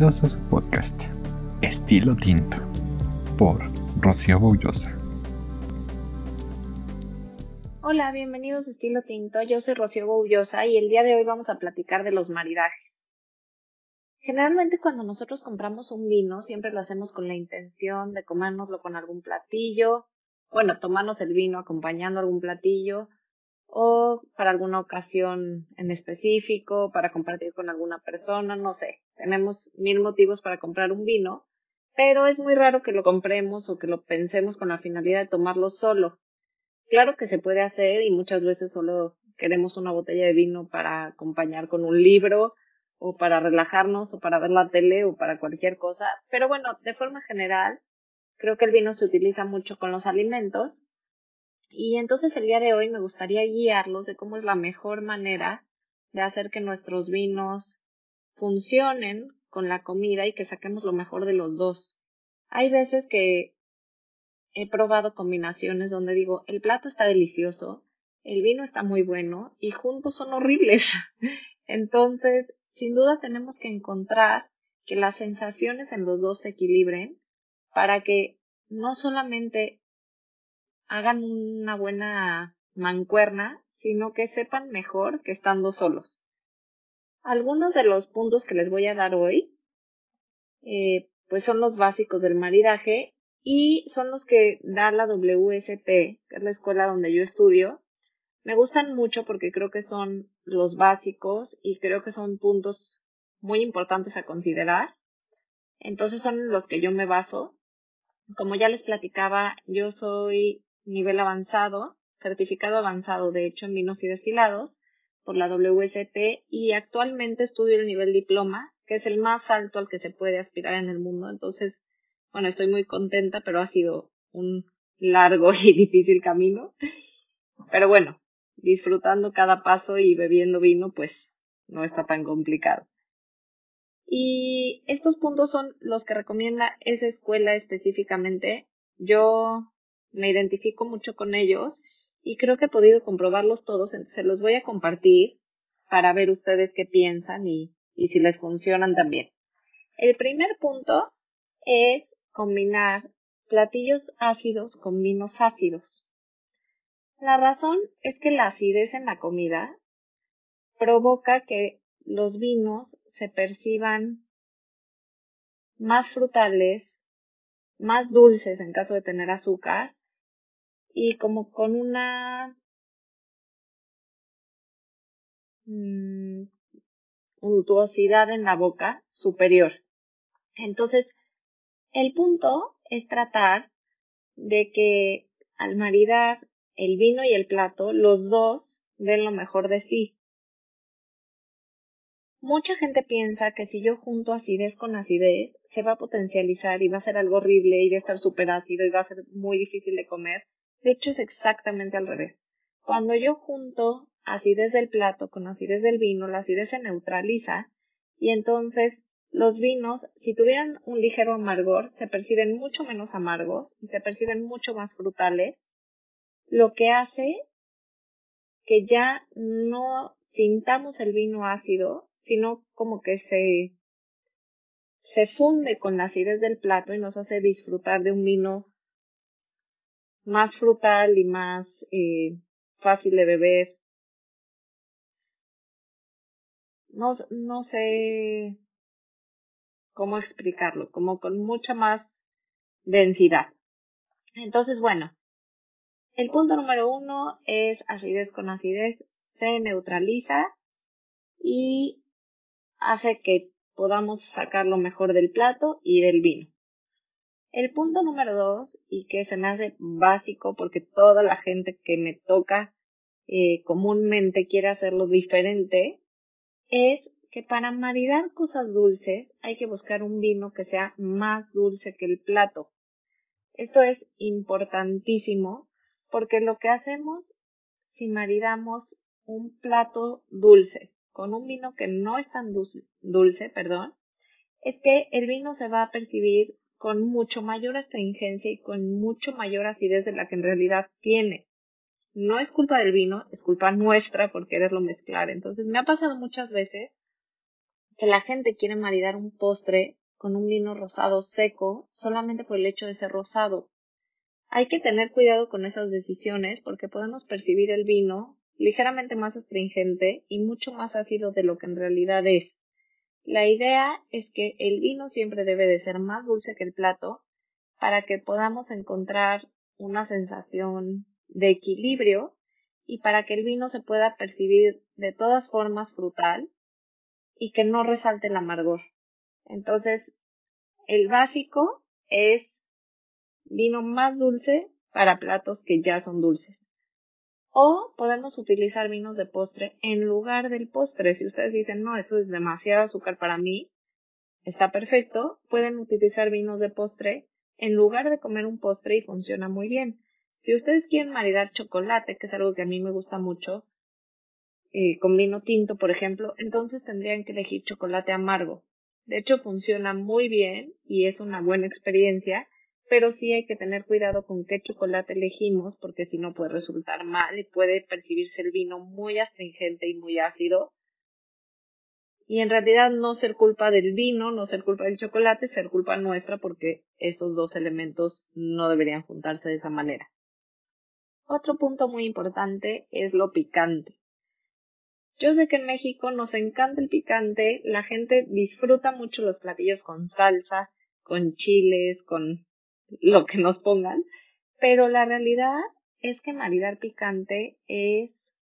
Bienvenidos a su podcast, Estilo Tinto, por Rocío Boullosa. Hola, bienvenidos a Estilo Tinto. Yo soy Rocío Boullosa y el día de hoy vamos a platicar de los maridajes. Generalmente cuando nosotros compramos un vino siempre lo hacemos con la intención de comérnoslo con algún platillo, bueno, tomarnos el vino acompañando algún platillo o para alguna ocasión en específico, para compartir con alguna persona, no sé. Tenemos mil motivos para comprar un vino, pero es muy raro que lo compremos o que lo pensemos con la finalidad de tomarlo solo. Claro que se puede hacer y muchas veces solo queremos una botella de vino para acompañar con un libro o para relajarnos o para ver la tele o para cualquier cosa. Pero bueno, de forma general, creo que el vino se utiliza mucho con los alimentos. Y entonces el día de hoy me gustaría guiarlos de cómo es la mejor manera de hacer que nuestros vinos funcionen con la comida y que saquemos lo mejor de los dos. Hay veces que he probado combinaciones donde digo, el plato está delicioso, el vino está muy bueno y juntos son horribles. Entonces, sin duda tenemos que encontrar que las sensaciones en los dos se equilibren para que no solamente hagan una buena mancuerna, sino que sepan mejor que estando solos. Algunos de los puntos que les voy a dar hoy, eh, pues son los básicos del maridaje y son los que da la WST, que es la escuela donde yo estudio, me gustan mucho porque creo que son los básicos y creo que son puntos muy importantes a considerar. Entonces son los que yo me baso. Como ya les platicaba, yo soy nivel avanzado, certificado avanzado, de hecho, en vinos y destilados por la WST y actualmente estudio el nivel diploma, que es el más alto al que se puede aspirar en el mundo. Entonces, bueno, estoy muy contenta, pero ha sido un largo y difícil camino. Pero bueno, disfrutando cada paso y bebiendo vino, pues no está tan complicado. Y estos puntos son los que recomienda esa escuela específicamente. Yo me identifico mucho con ellos y creo que he podido comprobarlos todos, entonces los voy a compartir para ver ustedes qué piensan y, y si les funcionan también. El primer punto es combinar platillos ácidos con vinos ácidos. La razón es que la acidez en la comida provoca que los vinos se perciban más frutales, más dulces en caso de tener azúcar y como con una mm, untuosidad en la boca superior. Entonces, el punto es tratar de que al maridar el vino y el plato, los dos den lo mejor de sí. Mucha gente piensa que si yo junto acidez con acidez, se va a potencializar y va a ser algo horrible y va a estar súper ácido y va a ser muy difícil de comer. De hecho, es exactamente al revés. Cuando yo junto acidez del plato con acidez del vino, la acidez se neutraliza y entonces los vinos, si tuvieran un ligero amargor, se perciben mucho menos amargos y se perciben mucho más frutales lo que hace que ya no sintamos el vino ácido, sino como que se, se funde con la acidez del plato y nos hace disfrutar de un vino más frutal y más eh, fácil de beber. No, no sé cómo explicarlo, como con mucha más densidad. Entonces, bueno, el punto número uno es acidez con acidez, se neutraliza y hace que podamos sacar lo mejor del plato y del vino. El punto número dos, y que se me hace básico porque toda la gente que me toca eh, comúnmente quiere hacerlo diferente, es que para maridar cosas dulces hay que buscar un vino que sea más dulce que el plato. Esto es importantísimo porque lo que hacemos si maridamos un plato dulce con un vino que no es tan dulce, perdón, es que el vino se va a percibir con mucho mayor astringencia y con mucho mayor acidez de la que en realidad tiene. No es culpa del vino, es culpa nuestra por quererlo mezclar. Entonces me ha pasado muchas veces que la gente quiere maridar un postre con un vino rosado seco solamente por el hecho de ser rosado. Hay que tener cuidado con esas decisiones porque podemos percibir el vino ligeramente más astringente y mucho más ácido de lo que en realidad es. La idea es que el vino siempre debe de ser más dulce que el plato para que podamos encontrar una sensación de equilibrio y para que el vino se pueda percibir de todas formas frutal y que no resalte el amargor. Entonces, el básico es vino más dulce para platos que ya son dulces. O podemos utilizar vinos de postre en lugar del postre. Si ustedes dicen, no, eso es demasiado azúcar para mí, está perfecto. Pueden utilizar vinos de postre en lugar de comer un postre y funciona muy bien. Si ustedes quieren maridar chocolate, que es algo que a mí me gusta mucho, eh, con vino tinto, por ejemplo, entonces tendrían que elegir chocolate amargo. De hecho, funciona muy bien y es una buena experiencia, pero sí hay que tener cuidado con qué chocolate elegimos, porque si no puede resultar mal y puede percibirse el vino muy astringente y muy ácido. Y en realidad no ser culpa del vino, no ser culpa del chocolate, ser culpa nuestra porque esos dos elementos no deberían juntarse de esa manera. Otro punto muy importante es lo picante. Yo sé que en México nos encanta el picante, la gente disfruta mucho los platillos con salsa, con chiles, con lo que nos pongan, pero la realidad es que maridar picante es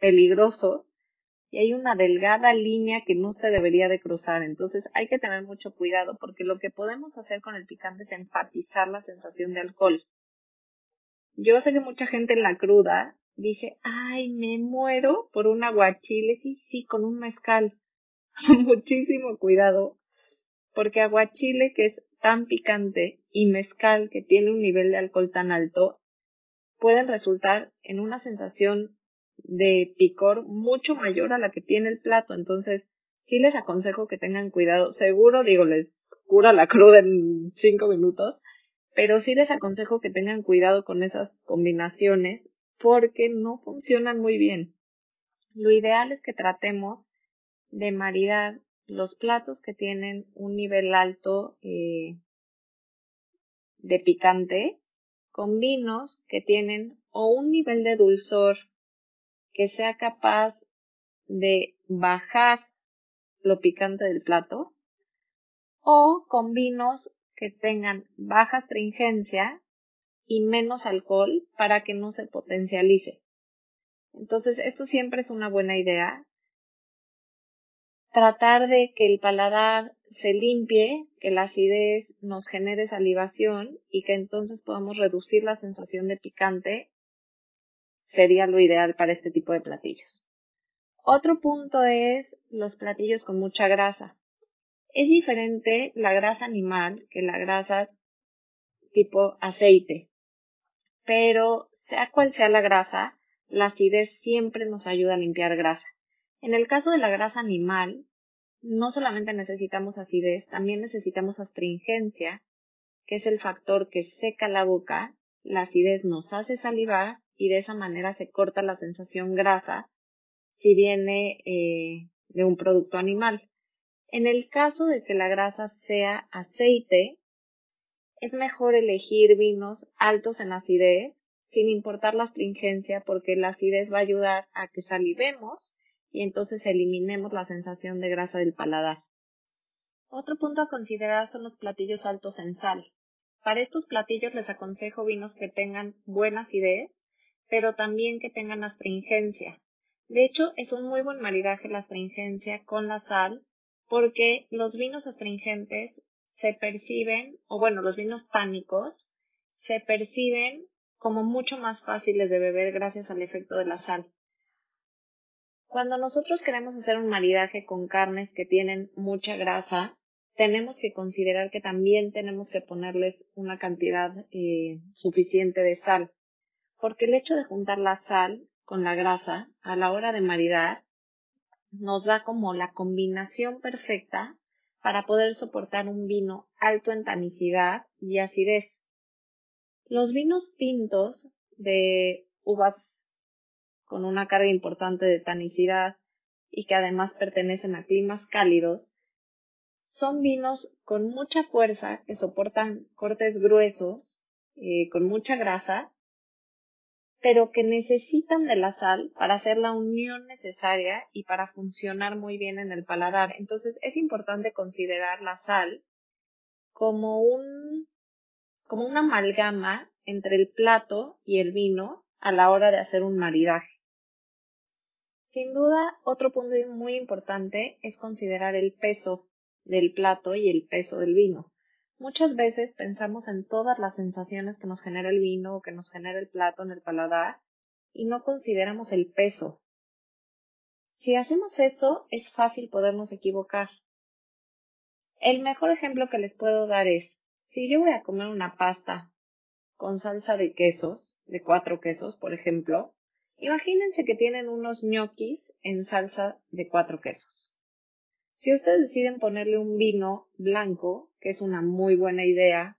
peligroso y hay una delgada línea que no se debería de cruzar, entonces hay que tener mucho cuidado porque lo que podemos hacer con el picante es enfatizar la sensación de alcohol. Yo sé que mucha gente en la cruda dice, ay, me muero por un aguachile, sí, sí, con un mezcal. Muchísimo cuidado, porque aguachile que es tan picante y mezcal que tiene un nivel de alcohol tan alto, pueden resultar en una sensación de picor mucho mayor a la que tiene el plato. Entonces, sí les aconsejo que tengan cuidado. Seguro, digo, les cura la cruda en cinco minutos, pero sí les aconsejo que tengan cuidado con esas combinaciones porque no funcionan muy bien. Lo ideal es que tratemos de maridar los platos que tienen un nivel alto eh, de picante con vinos que tienen o un nivel de dulzor que sea capaz de bajar lo picante del plato o con vinos que tengan baja astringencia y menos alcohol para que no se potencialice. Entonces, esto siempre es una buena idea. Tratar de que el paladar se limpie, que la acidez nos genere salivación y que entonces podamos reducir la sensación de picante sería lo ideal para este tipo de platillos. Otro punto es los platillos con mucha grasa. Es diferente la grasa animal que la grasa tipo aceite pero sea cual sea la grasa, la acidez siempre nos ayuda a limpiar grasa. En el caso de la grasa animal, no solamente necesitamos acidez, también necesitamos astringencia, que es el factor que seca la boca, la acidez nos hace salivar y de esa manera se corta la sensación grasa si viene eh, de un producto animal. En el caso de que la grasa sea aceite, es mejor elegir vinos altos en acidez, sin importar la astringencia, porque la acidez va a ayudar a que salivemos y entonces eliminemos la sensación de grasa del paladar. Otro punto a considerar son los platillos altos en sal. Para estos platillos les aconsejo vinos que tengan buena acidez, pero también que tengan astringencia. De hecho, es un muy buen maridaje la astringencia con la sal, porque los vinos astringentes se perciben, o bueno, los vinos tánicos, se perciben como mucho más fáciles de beber gracias al efecto de la sal. Cuando nosotros queremos hacer un maridaje con carnes que tienen mucha grasa, tenemos que considerar que también tenemos que ponerles una cantidad eh, suficiente de sal, porque el hecho de juntar la sal con la grasa a la hora de maridar nos da como la combinación perfecta para poder soportar un vino alto en tanicidad y acidez. Los vinos tintos de uvas con una carga importante de tanicidad y que además pertenecen a climas cálidos, son vinos con mucha fuerza que soportan cortes gruesos, eh, con mucha grasa, pero que necesitan de la sal para hacer la unión necesaria y para funcionar muy bien en el paladar. Entonces es importante considerar la sal como un como una amalgama entre el plato y el vino a la hora de hacer un maridaje. Sin duda, otro punto muy importante es considerar el peso del plato y el peso del vino. Muchas veces pensamos en todas las sensaciones que nos genera el vino o que nos genera el plato en el paladar y no consideramos el peso. Si hacemos eso, es fácil podernos equivocar. El mejor ejemplo que les puedo dar es, si yo voy a comer una pasta con salsa de quesos, de cuatro quesos, por ejemplo, imagínense que tienen unos ñoquis en salsa de cuatro quesos. Si ustedes deciden ponerle un vino blanco, que es una muy buena idea,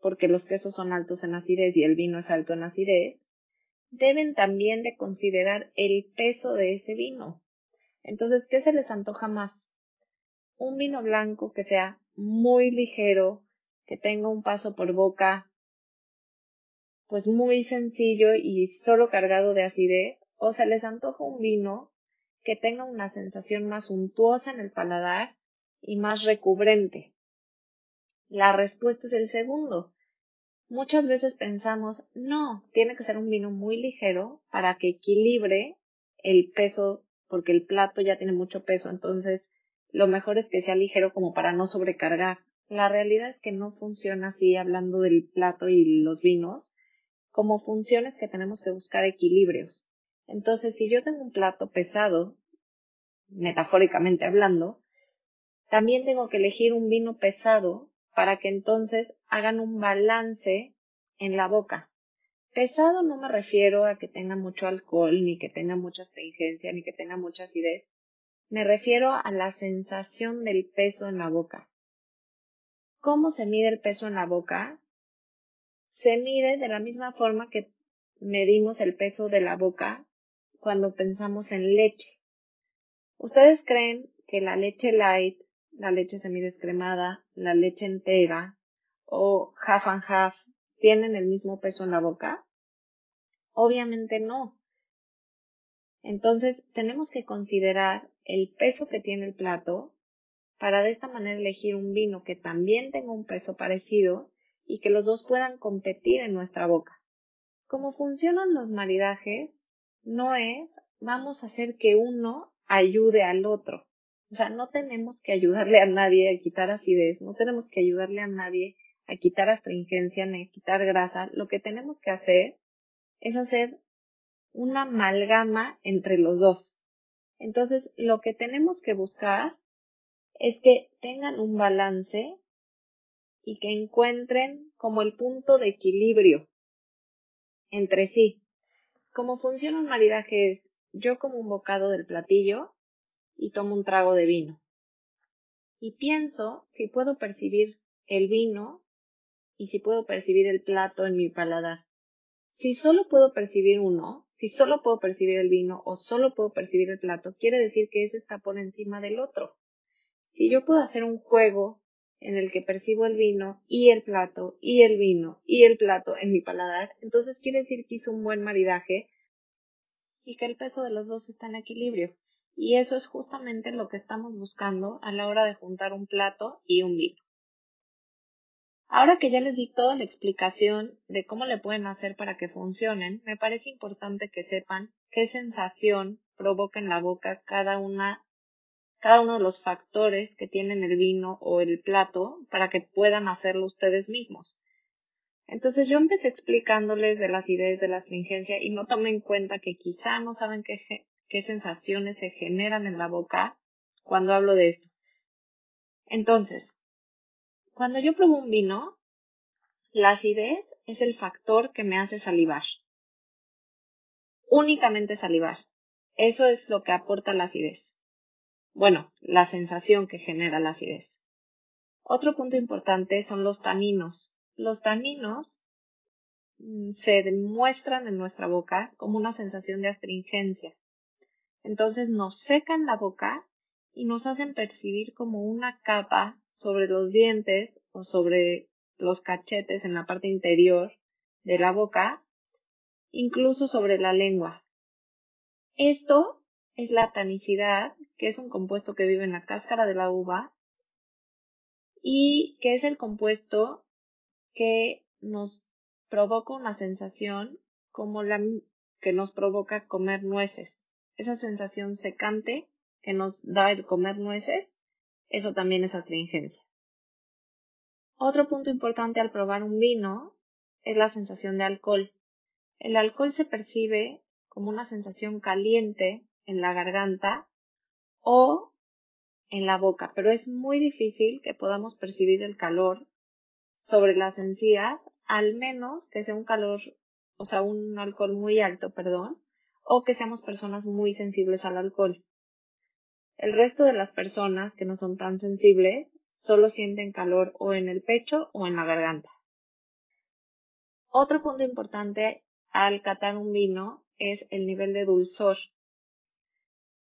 porque los quesos son altos en acidez y el vino es alto en acidez, deben también de considerar el peso de ese vino. Entonces, ¿qué se les antoja más? Un vino blanco que sea muy ligero, que tenga un paso por boca pues muy sencillo y solo cargado de acidez, o se les antoja un vino que tenga una sensación más untuosa en el paladar y más recubrente. La respuesta es el segundo. Muchas veces pensamos, no, tiene que ser un vino muy ligero para que equilibre el peso, porque el plato ya tiene mucho peso, entonces lo mejor es que sea ligero como para no sobrecargar. La realidad es que no funciona así hablando del plato y los vinos. Como funciona es que tenemos que buscar equilibrios. Entonces, si yo tengo un plato pesado, metafóricamente hablando, también tengo que elegir un vino pesado para que entonces hagan un balance en la boca. Pesado no me refiero a que tenga mucho alcohol, ni que tenga mucha astringencia, ni que tenga mucha acidez. Me refiero a la sensación del peso en la boca. ¿Cómo se mide el peso en la boca? Se mide de la misma forma que medimos el peso de la boca cuando pensamos en leche. ¿Ustedes creen que la leche light, la leche semidescremada, la leche entera o half and half tienen el mismo peso en la boca? Obviamente no. Entonces tenemos que considerar el peso que tiene el plato para de esta manera elegir un vino que también tenga un peso parecido y que los dos puedan competir en nuestra boca. Como funcionan los maridajes, no es vamos a hacer que uno ayude al otro. O sea, no tenemos que ayudarle a nadie a quitar acidez, no tenemos que ayudarle a nadie a quitar astringencia ni a quitar grasa. Lo que tenemos que hacer es hacer una amalgama entre los dos. Entonces, lo que tenemos que buscar es que tengan un balance y que encuentren como el punto de equilibrio entre sí. Cómo funciona un maridaje es yo como un bocado del platillo y tomo un trago de vino. Y pienso si puedo percibir el vino y si puedo percibir el plato en mi paladar. Si solo puedo percibir uno, si solo puedo percibir el vino o solo puedo percibir el plato, quiere decir que ese está por encima del otro. Si yo puedo hacer un juego en el que percibo el vino y el plato y el vino y el plato en mi paladar, entonces quiere decir que hizo un buen maridaje y que el peso de los dos está en equilibrio. Y eso es justamente lo que estamos buscando a la hora de juntar un plato y un vino. Ahora que ya les di toda la explicación de cómo le pueden hacer para que funcionen, me parece importante que sepan qué sensación provoca en la boca cada una cada uno de los factores que tienen el vino o el plato para que puedan hacerlo ustedes mismos. Entonces yo empecé explicándoles de las ideas de la astringencia y no tomé en cuenta que quizá no saben qué, qué sensaciones se generan en la boca cuando hablo de esto. Entonces, cuando yo pruebo un vino, la acidez es el factor que me hace salivar. Únicamente salivar. Eso es lo que aporta la acidez. Bueno, la sensación que genera la acidez. Otro punto importante son los taninos. Los taninos mm, se demuestran en nuestra boca como una sensación de astringencia. Entonces nos secan la boca y nos hacen percibir como una capa sobre los dientes o sobre los cachetes en la parte interior de la boca, incluso sobre la lengua. Esto es la tanicidad, que es un compuesto que vive en la cáscara de la uva y que es el compuesto que nos provoca una sensación como la que nos provoca comer nueces. Esa sensación secante que nos da el comer nueces, eso también es astringencia. Otro punto importante al probar un vino es la sensación de alcohol. El alcohol se percibe como una sensación caliente en la garganta o en la boca, pero es muy difícil que podamos percibir el calor sobre las encías, al menos que sea un calor, o sea, un alcohol muy alto, perdón, o que seamos personas muy sensibles al alcohol. El resto de las personas que no son tan sensibles solo sienten calor o en el pecho o en la garganta. Otro punto importante al catar un vino es el nivel de dulzor.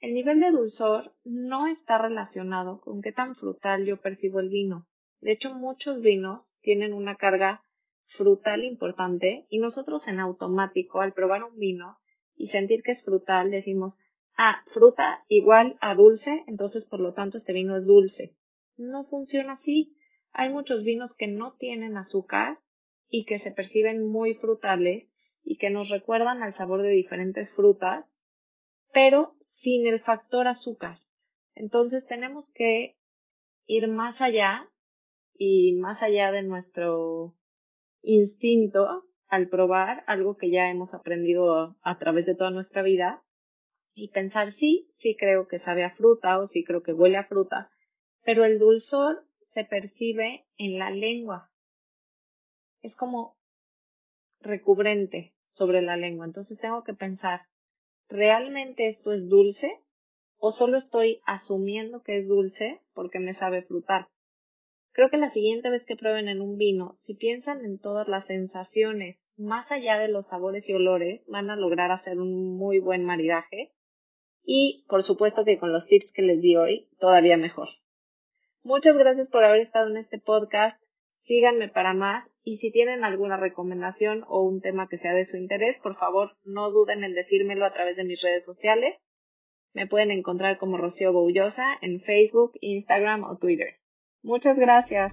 El nivel de dulzor no está relacionado con qué tan frutal yo percibo el vino. De hecho, muchos vinos tienen una carga frutal importante y nosotros en automático al probar un vino y sentir que es frutal decimos, ah, fruta igual a dulce, entonces por lo tanto este vino es dulce. No funciona así. Hay muchos vinos que no tienen azúcar y que se perciben muy frutales y que nos recuerdan al sabor de diferentes frutas pero sin el factor azúcar. Entonces tenemos que ir más allá y más allá de nuestro instinto al probar algo que ya hemos aprendido a, través de toda nuestra vida y pensar sí, sí creo que sabe a fruta o sí creo que huele a fruta, pero el dulzor se percibe en la lengua. Es como recubrente sobre la lengua. Entonces tengo que pensar, ¿realmente esto es dulce? ¿O solo estoy asumiendo que es dulce porque me sabe frutal? Creo que la siguiente vez que prueben en un vino, si piensan en todas las sensaciones, más allá de los sabores y olores, van a lograr hacer un muy buen maridaje. Y, por supuesto que con los tips que les di hoy, todavía mejor. Muchas gracias por haber estado en este podcast. Síganme para más y si tienen alguna recomendación o un tema que sea de su interés, por favor no duden en decírmelo a través de mis redes sociales. Me pueden encontrar como Rocío Boullosa en Facebook, Instagram o Twitter. Muchas gracias.